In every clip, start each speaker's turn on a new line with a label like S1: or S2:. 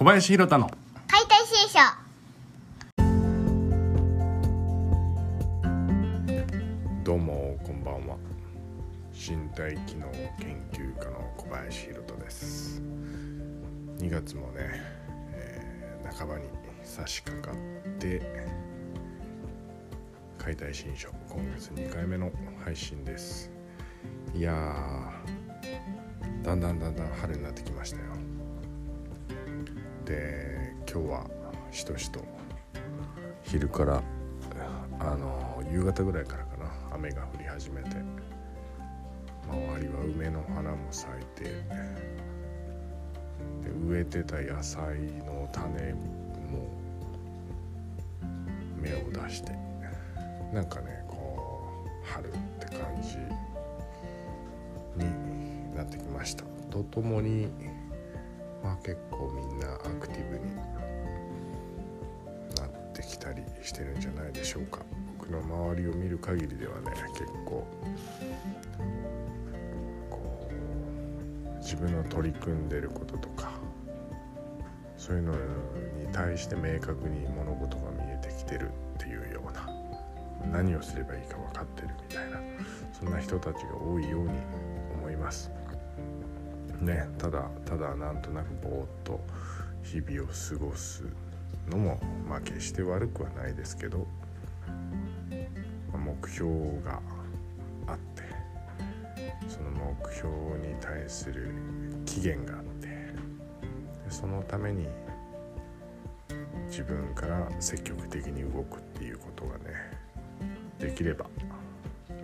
S1: 小林弘太の。
S2: 解体新書。
S3: どうもこんばんは。身体機能研究家の小林弘人です。2月もね、えー半ばに差し掛かって解体新書今月2回目の配信です。いやーだんだんだんだん春になってきましたよで今日はしとしと昼からあの夕方ぐらいからかな雨が降り始めて周りは梅の花も咲いてで植えてた野菜の種も芽を出してなんかねこう春って感じになってきました。とともにまあ結構みんなアクティブになってきたりしてるんじゃないでしょうか僕の周りを見る限りではね結構こう自分の取り組んでることとかそういうのに対して明確に物事が見えてきてるっていうような何をすればいいか分かってるみたいなそんな人たちが多いように思います。ねただただなんとなくぼーっと日々を過ごすのもまあ決して悪くはないですけどまあ目標があってその目標に対する期限があってそのために自分から積極的に動くっていうことがねできれば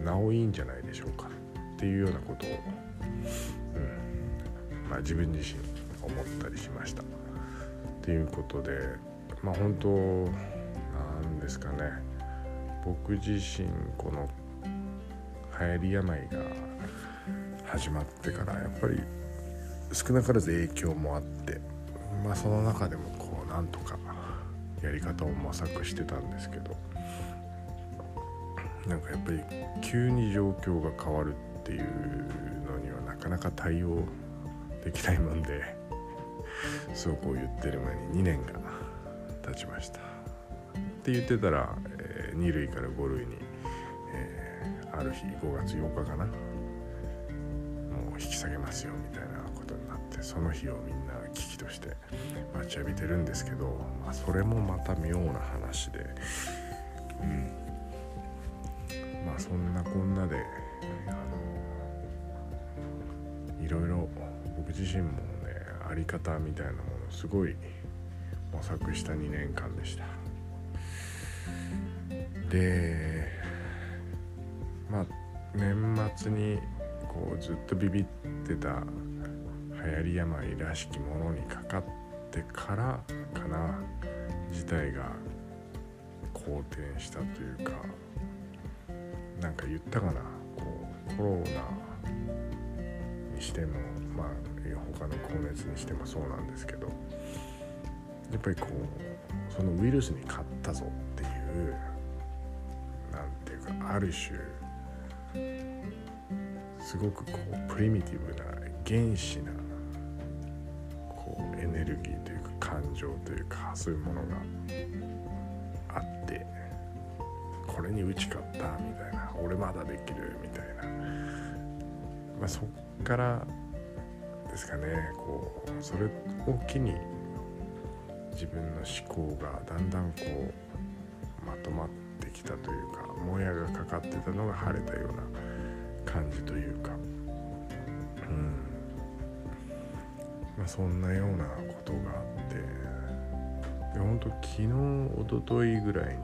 S3: なおいいんじゃないでしょうかっていうようなことを、あ、自分自身思ったりしました。っていうことでまあ本当なんですかね僕自身この流行り病が始まってからやっぱり少なからず影響もあってまあその中でもこうなんとかやり方を模索してたんですけどなんかやっぱり急に状況が変わるっていうのにはなかなか対応できないもんでそうこう言ってる前に2年が経ちました。って言ってたら、え2類から5類に、えーある日5月8日かなもう引き下げますよみたいなことになってその日をみんな危機として待ちわびてるんですけど、まあ、それもまた妙な話でうん。まあそんなこんなであのいろいろ僕自身もねあり方みたいなものすごい模索した2年間でした。でまあ年末にこうずっとビビってた流行り病らしきものにかかってからかな事態が好転したというかなんか言ったかなこうコロナにしてもまあ他の高熱にしてもそうなんですけどやっぱりこうそのウイルスに勝ったぞっていうなんていうかある種すごくこうプリミティブな原始なこうエネルギーというか感情というかそういうものがあってこれに打ち勝ったみたいな俺まだできるみたいな、まあ、そっからですかね。こうそれを機に自分の思考がだんだんこうまとまってきたというかもやがかかってたのが晴れたような感じというか。うん。まあそんなようなことがあって。で本当昨日一昨日ぐらいに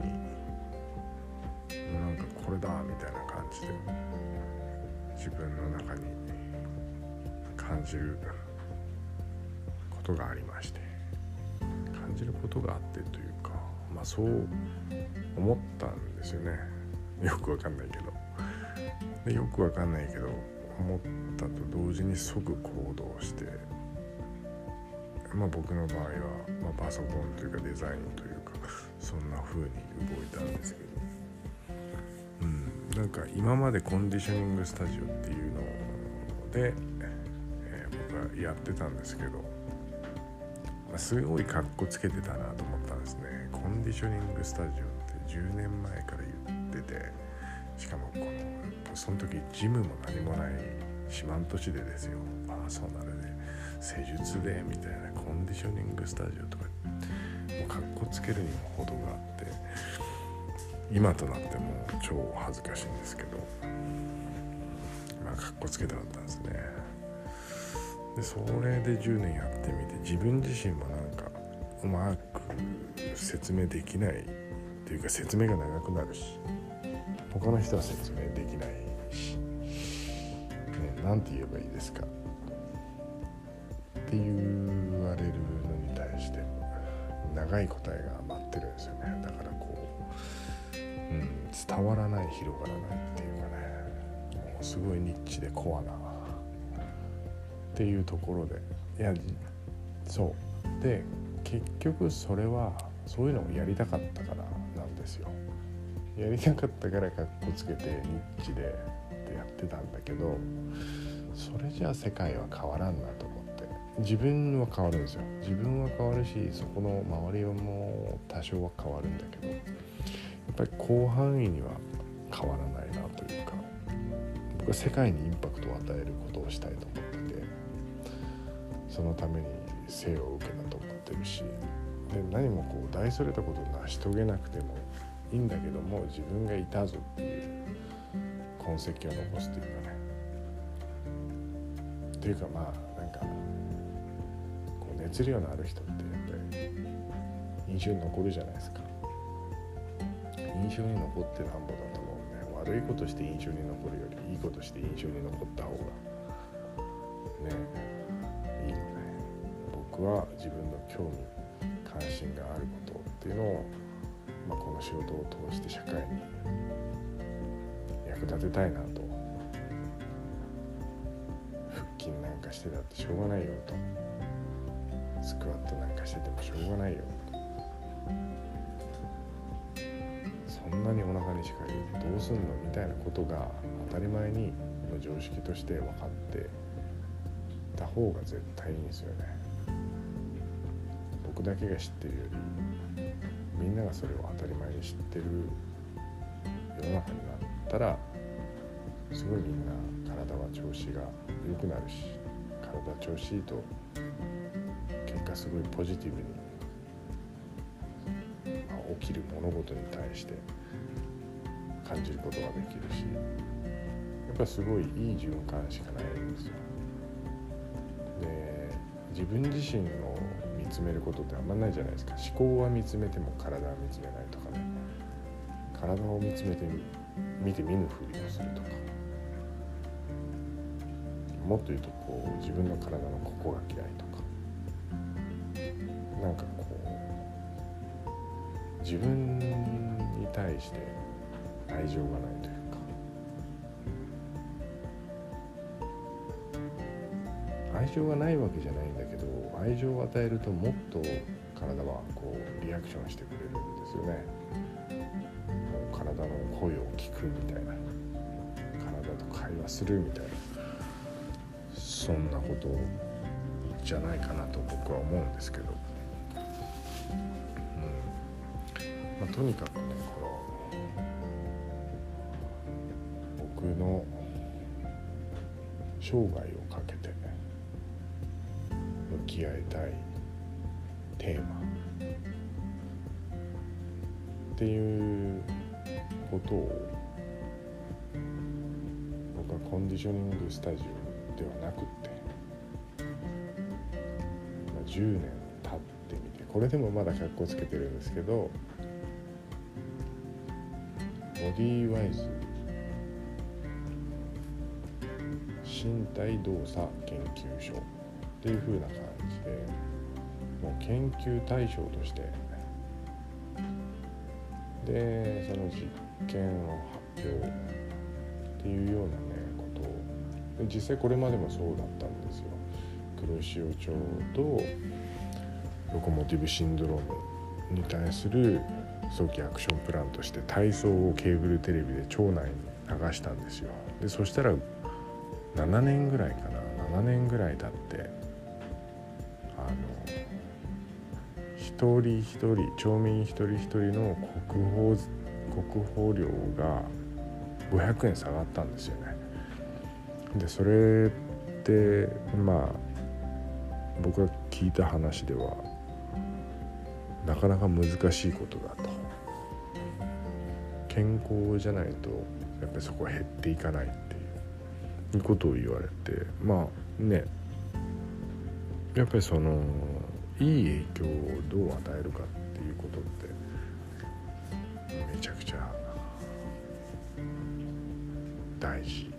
S3: なんかこれだみたいな感じで自分の中に感じることがありまして感じることがあってというかまあそう思ったんですよね。よくわかんないけど。でよくわかんないけど思ったと同時に即行動してまあ僕の場合は、まあ、パソコンというかデザインというかそんな風に動いたんですけど。うんなんか今までコンディショニングスタジオっていうので、えー僕はやってたんですけどすごいかっこつけてたなと思ったんですね。コンディショニングスタジオって10年前から言っててしかもこのその時ジムも何もない四万十市でですよ。パーソナルで施術でみたいなコンディショニングスタジオとかもうかっこつけるにも程があって今となっても超恥ずかしいんですけどまあかっこつけたかったんですね。でそれで10年やってみて自分自身もなんかうまく説明できないというか説明が長くなるし他の人は説明できないし何、ね、て言えばいいですか。って言われるのに対して長い答えが待ってるんですよね。だからこう、うん、伝わらない広がらないっていうかね。もうすごいニッチでコアなっていうところで。いやそう。で結局それはそういうのをやりたかったからなんですよ。やりたかったからかっこつけてニッチでってやってたんだけどそれじゃあ世界は変わらんなと思って。自分は変わるんですよ。自分は変わるしそこの周りはもう多少は変わるんだけどやっぱり広範囲には変わらないなというか僕は世界にインパクトを与えることをしたいとそのために生を受けたと思ってるしで何もこう大それたことを成し遂げなくてもいいんだけども自分がいたぞっていう痕跡を残すというかね。っていうかまあなんかこう熱量のある人ってやっぱり印象に残るじゃないですか。印象に残ってなんぼだと思うんで悪いことして印象に残るよりいいことして印象に残った方がは自分の興味関心があることっていうのをまあ、この仕事を通して社会に役立てたいなと。腹筋なんかしてたってしょうがないよと。スクワットなんかしててもしょうがないよそんなにお腹にしか入れてどうすんのみたいなことが当たり前にの常識として分かってた方が絶対いいんですよね。僕だけが知ってるよりみんながそれを当たり前に知ってる世の中になったらすごいみんな体は調子が良くなるし体調子いいと結果すごいポジティブに、まあ、起きる物事に対して感じることができるしやっぱすごいいい循環しかないんですよ。で自分自身のつめることってあんまないじゃないですか。思考は見つめても体は見つめないとかね。体を見つめて見て見ぬふりをするとか。もっと言うとこう自分の体のここが嫌いとか。なんかこう自分に対して愛情がないという愛情がないわけじゃないんだけど愛情を与えるともっと体はこうリアクションしてくれるんですよね。もう体の声を聞くみたいな。体と会話するみたいな。そんなことじゃないかなと僕は思うんですけど、うん。まあ、とにかくねこの僕の生涯をかけてき合いたいテーマ。っていうことを僕はコンディショニングスタジオではなくって、10年経ってみてこれでもまだ格好つけてるんですけどボディーワイズ身体動作研究所っていう風な感じでもう研究対象として。でその実験を発表っていうようなねことを。で実際これまでもそうだったんですよ。黒潮町とロコモティブシンドロームに対する早期アクションプランとして体操をケーブルテレビで町内に流したんですよ。でそしたら7年ぐらいかな。7年ぐらい経ってあの一人一人町民一人一人の国宝国宝料が500円下がったんですよね。でそれってまあ僕が聞いた話ではなかなか難しいことだと健康じゃないとやっぱりそこは減っていかないっていうことを言われてまあねやっぱりそのいい影響をどう与えるかっていうことってめちゃくちゃ大事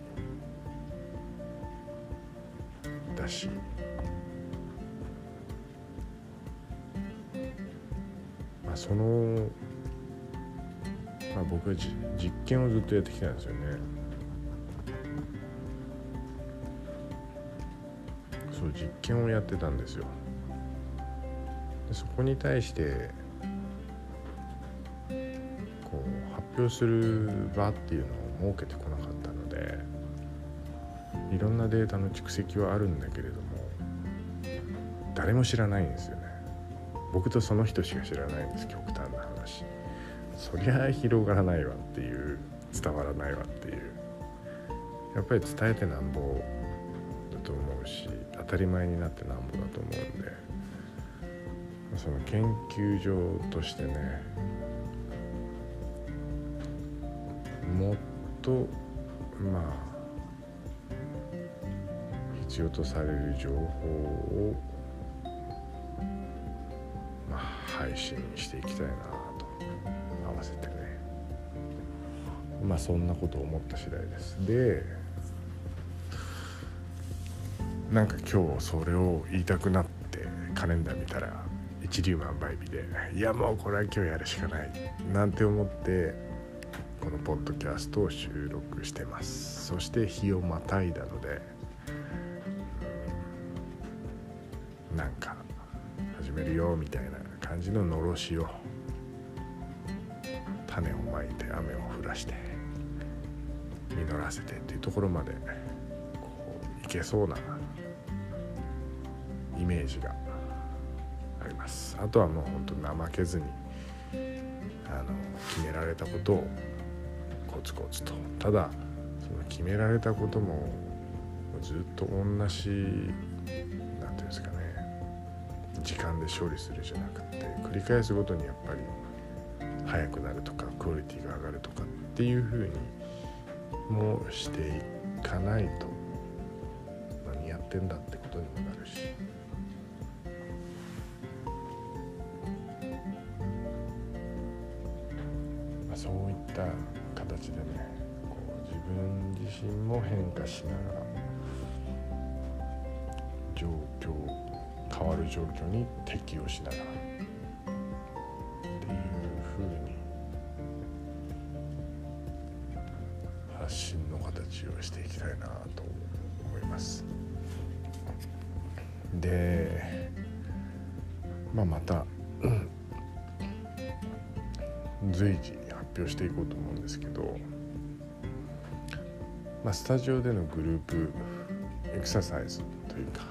S3: だしまあそのまあ僕は実験をずっとやってきたんですよね。実験をやってたんですよ。でそこに対してこう発表する場っていうのを設けてこなかったのでいろんなデータの蓄積はあるんだけれども誰も知らないんですよね。僕とその人しか知らないんです極端な話。そりゃ広がらないわっていう伝わらないわっていう。やっぱり伝えてなんぼと思うし当たり前になってなんぼだと思うんで。その研究所としてねもっとまあ必要とされる情報を、まあ、配信していきたいなと合わせてね。まあそんなことを思った次第です。でなんか今日それを言いたくなってカレンダー見たら一粒万倍日でいやもうこれは今日やるしかないなんて思ってこのポッドキャストを収録してます。そして日をまたいだのでなんか始めるよみたいな感じののろしを種をまいて雨を降らして実らせてっていうところまでこういけそうなイメージがありますあとはもう本当怠けずにあの決められたことをコツコツとただその決められたこともずっと同じ何て言うんですかね時間で処理するじゃなくて繰り返すごとにやっぱり速くなるとかクオリティが上がるとかっていうふうにもしていかないと何やってんだってことにもなるし。た形でねこう自分自身も変化しながら状況変わる状況に適応しながらっていうふうに発信の形をしていきたいなと思います。で、まあ、また、随時表していこうと思うんですけど、まあ、スタジオでのグループエクササイズというか、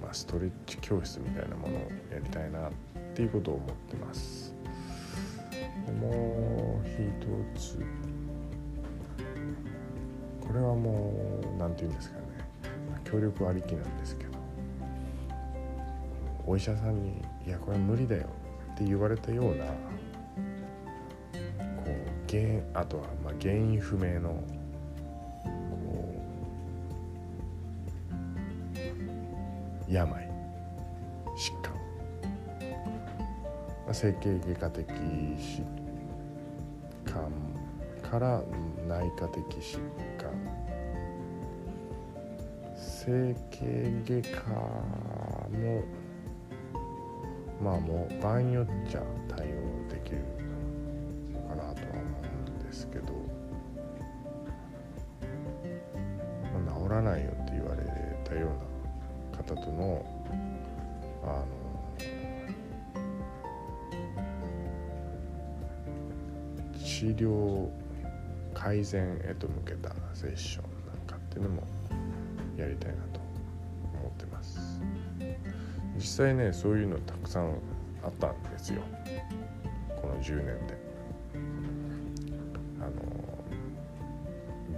S3: まあ、ストレッチ教室みたいなものをやりたいなっていうことを思ってます。でもう一つこれはもう何て言うんですかね協力ありきなんですけどお医者さんに「いやこれは無理だよ」って言われたような原あとはまあ原因不明のこう病疾患、まあ、整形外科的疾患から内科的疾患。整形外科もまあもう場合によっちゃ対応できる。治療改善へと向けたセッションなんかっていうのもやりたいなと思ってます。実際ねそういうのたくさんあったんですよ。この10年で。あの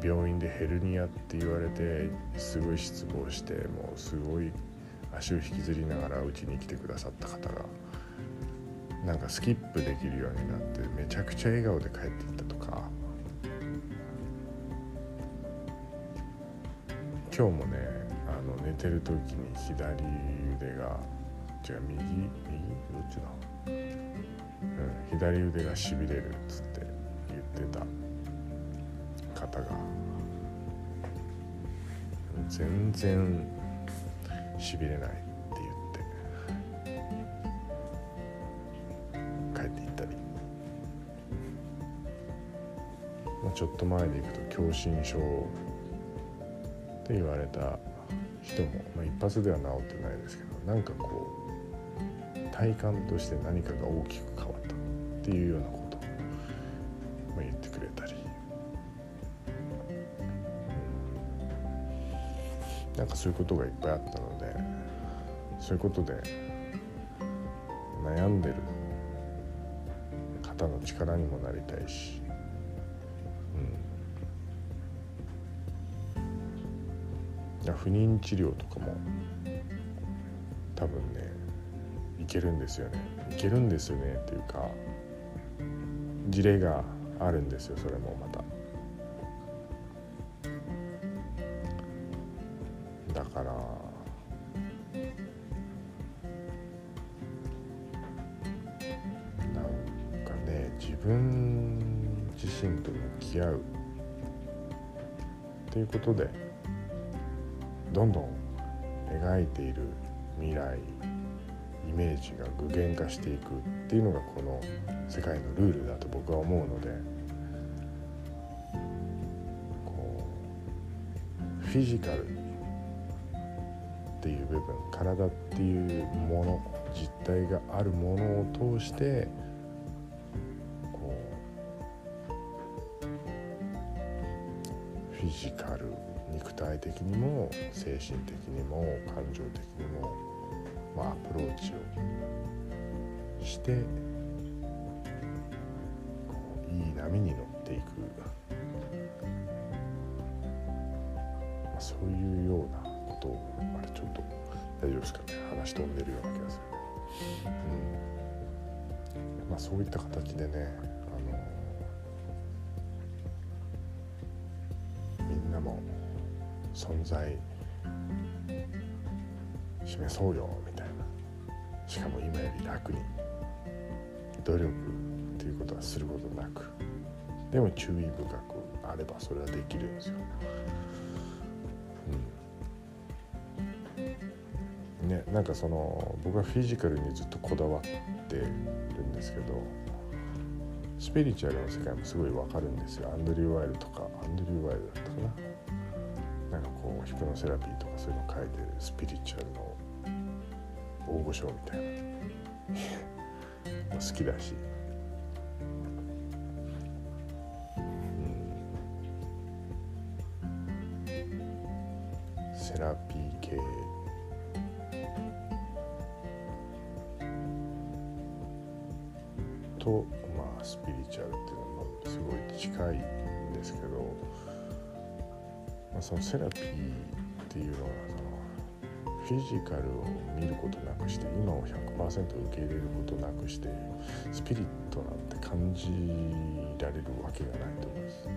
S3: 病院でヘルニアって言われてすごい失望してもうすごい足を引きずりながらうちに来てくださった方がなんかスキップできるようになってめちゃくちゃ笑顔で帰っていったとか。今日もねあの寝てる時に左腕が違う右右？どっちだ、うん、左腕がしびれるっつって言ってた方が。全然しびれない。ちょっと前でいくと狭心症って言われた人も、まあ、一発では治ってないですけどなんかこう体感として何かが大きく変わったっていうようなことを、言ってくれたり、うん、なんかそういうことがいっぱいあったのでそういうことで悩んでる方の力にもなりたいし不妊治療とかも多分ねいけるんですよね。いけるんですよねっていうか事例があるんですよそれもまた。だからなんかね自分自身と向き合うっていうことでどんどん描いている未来イメージが具現化していくっていうのがこの世界のルールだと僕は思うのでこうフィジカルっていう部分体っていうもの実体があるものを通してこうフィジカル体的にも精神的にも感情的にも、まあ、アプローチをしてこういい波に乗っていく、まあ、そういうようなことをあれちょっと大丈夫ですかね。話飛んでるような気がする、うん。まあ、そういった形でね存在示そうよみたいな。しかも今より楽に努力っていうことはすることなく。でも注意深くあればそれはできるんですよ。うん、ねなんかその僕はフィジカルにずっとこだわってるんですけどスピリチュアルの世界もすごいわかるんですよ。アンドリュー・ワイルとかアンドリュー・ワイルだったかな。なんかこうヒプノセラピーとかそういうの書いてるスピリチュアルの大御所みたいな。好きだし、フィジカルを見ることなくして今を100%受け入れることなくしてスピリットなんて感じられるわけがないと思います。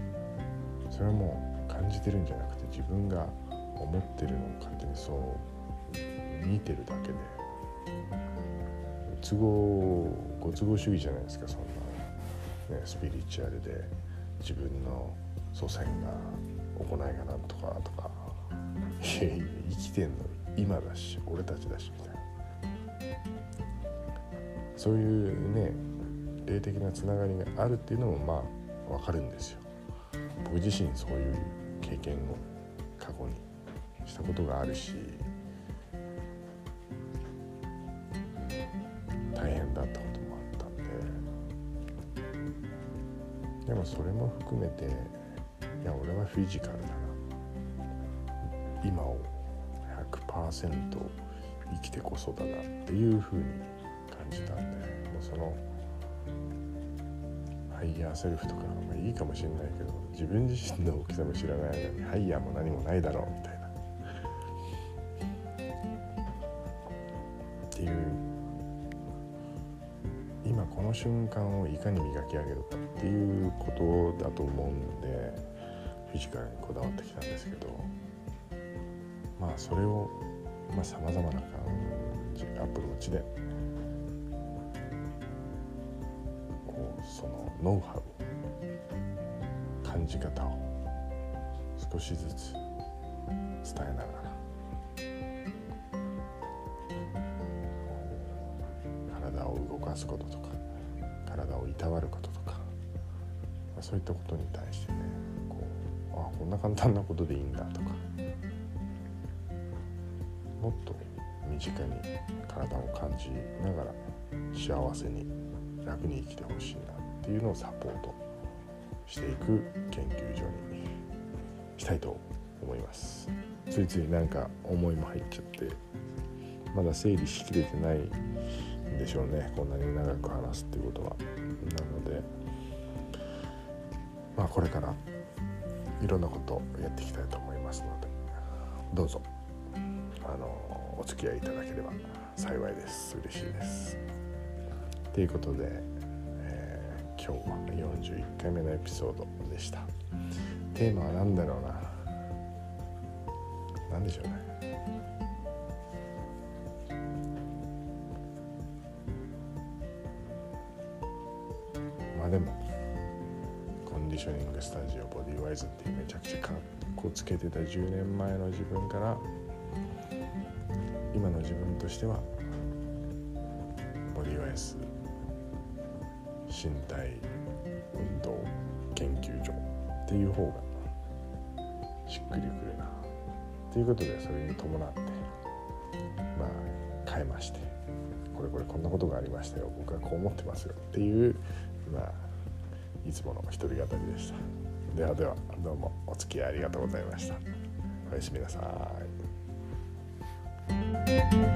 S3: それはもう感じてるんじゃなくて自分が思ってるのを勝手にそう見てるだけで。都合ご都合主義じゃないですかそんな、ね、スピリチュアルで自分の祖先が行いがなんとかとか。いや生きてんのに。今だし俺たちだしみたいな。そういうね霊的なつながりがあるっていうのもまあ分かるんですよ。僕自身そういう経験を過去にしたことがあるし大変だったこともあったんで。でもそれも含めていや俺はフィジカルだな。今を100%生きてこそだなっていうふうに感じたんでそのハイヤーセルフとか、まあ、いいかもしれないけど自分自身の大きさも知らない間にハイヤーも何もないだろうみたいな。っていう今この瞬間をいかに磨き上げるかっていうことだと思うんでフィジカルにこだわってきたんですけどまあそれをさまざ、まな感じアプルウォッチでこうそのノウハウ感じ方を少しずつ伝えながら体を動かすこととか体をいたわることとかまあそういったことに対してねこうあこんな簡単なことでいいんだとか身近に体を感じながら幸せに楽に生きてほしいなっていうのをサポートしていく研究所にしたいと思います。ついついなんか思いも入っちゃってまだ整理しきれてないんでしょうねこんなに長く話すっていうことは。なのでまあこれからいろんなことをやっていきたいと思いますので。どうぞ。お付き合いいただければ幸いです。嬉しいです。ということで、えー、今日は41回目のエピソードでした。テーマは何だろうな。何でしょうね。まあでもコンディショニングスタジオボディワイズっていうめちゃくちゃかっこつけてた10年前の自分から今の自分としてはボディワイズ身体運動研究所っていう方がしっくりくるな。ということでそれに伴ってまあ変えましてこれこれこんなことがありましたよ。僕はこう思ってますよ。っていうまあいつもの一人語りでした。ではではどうもお付き合いありがとうございました。おやすみなさい。thank you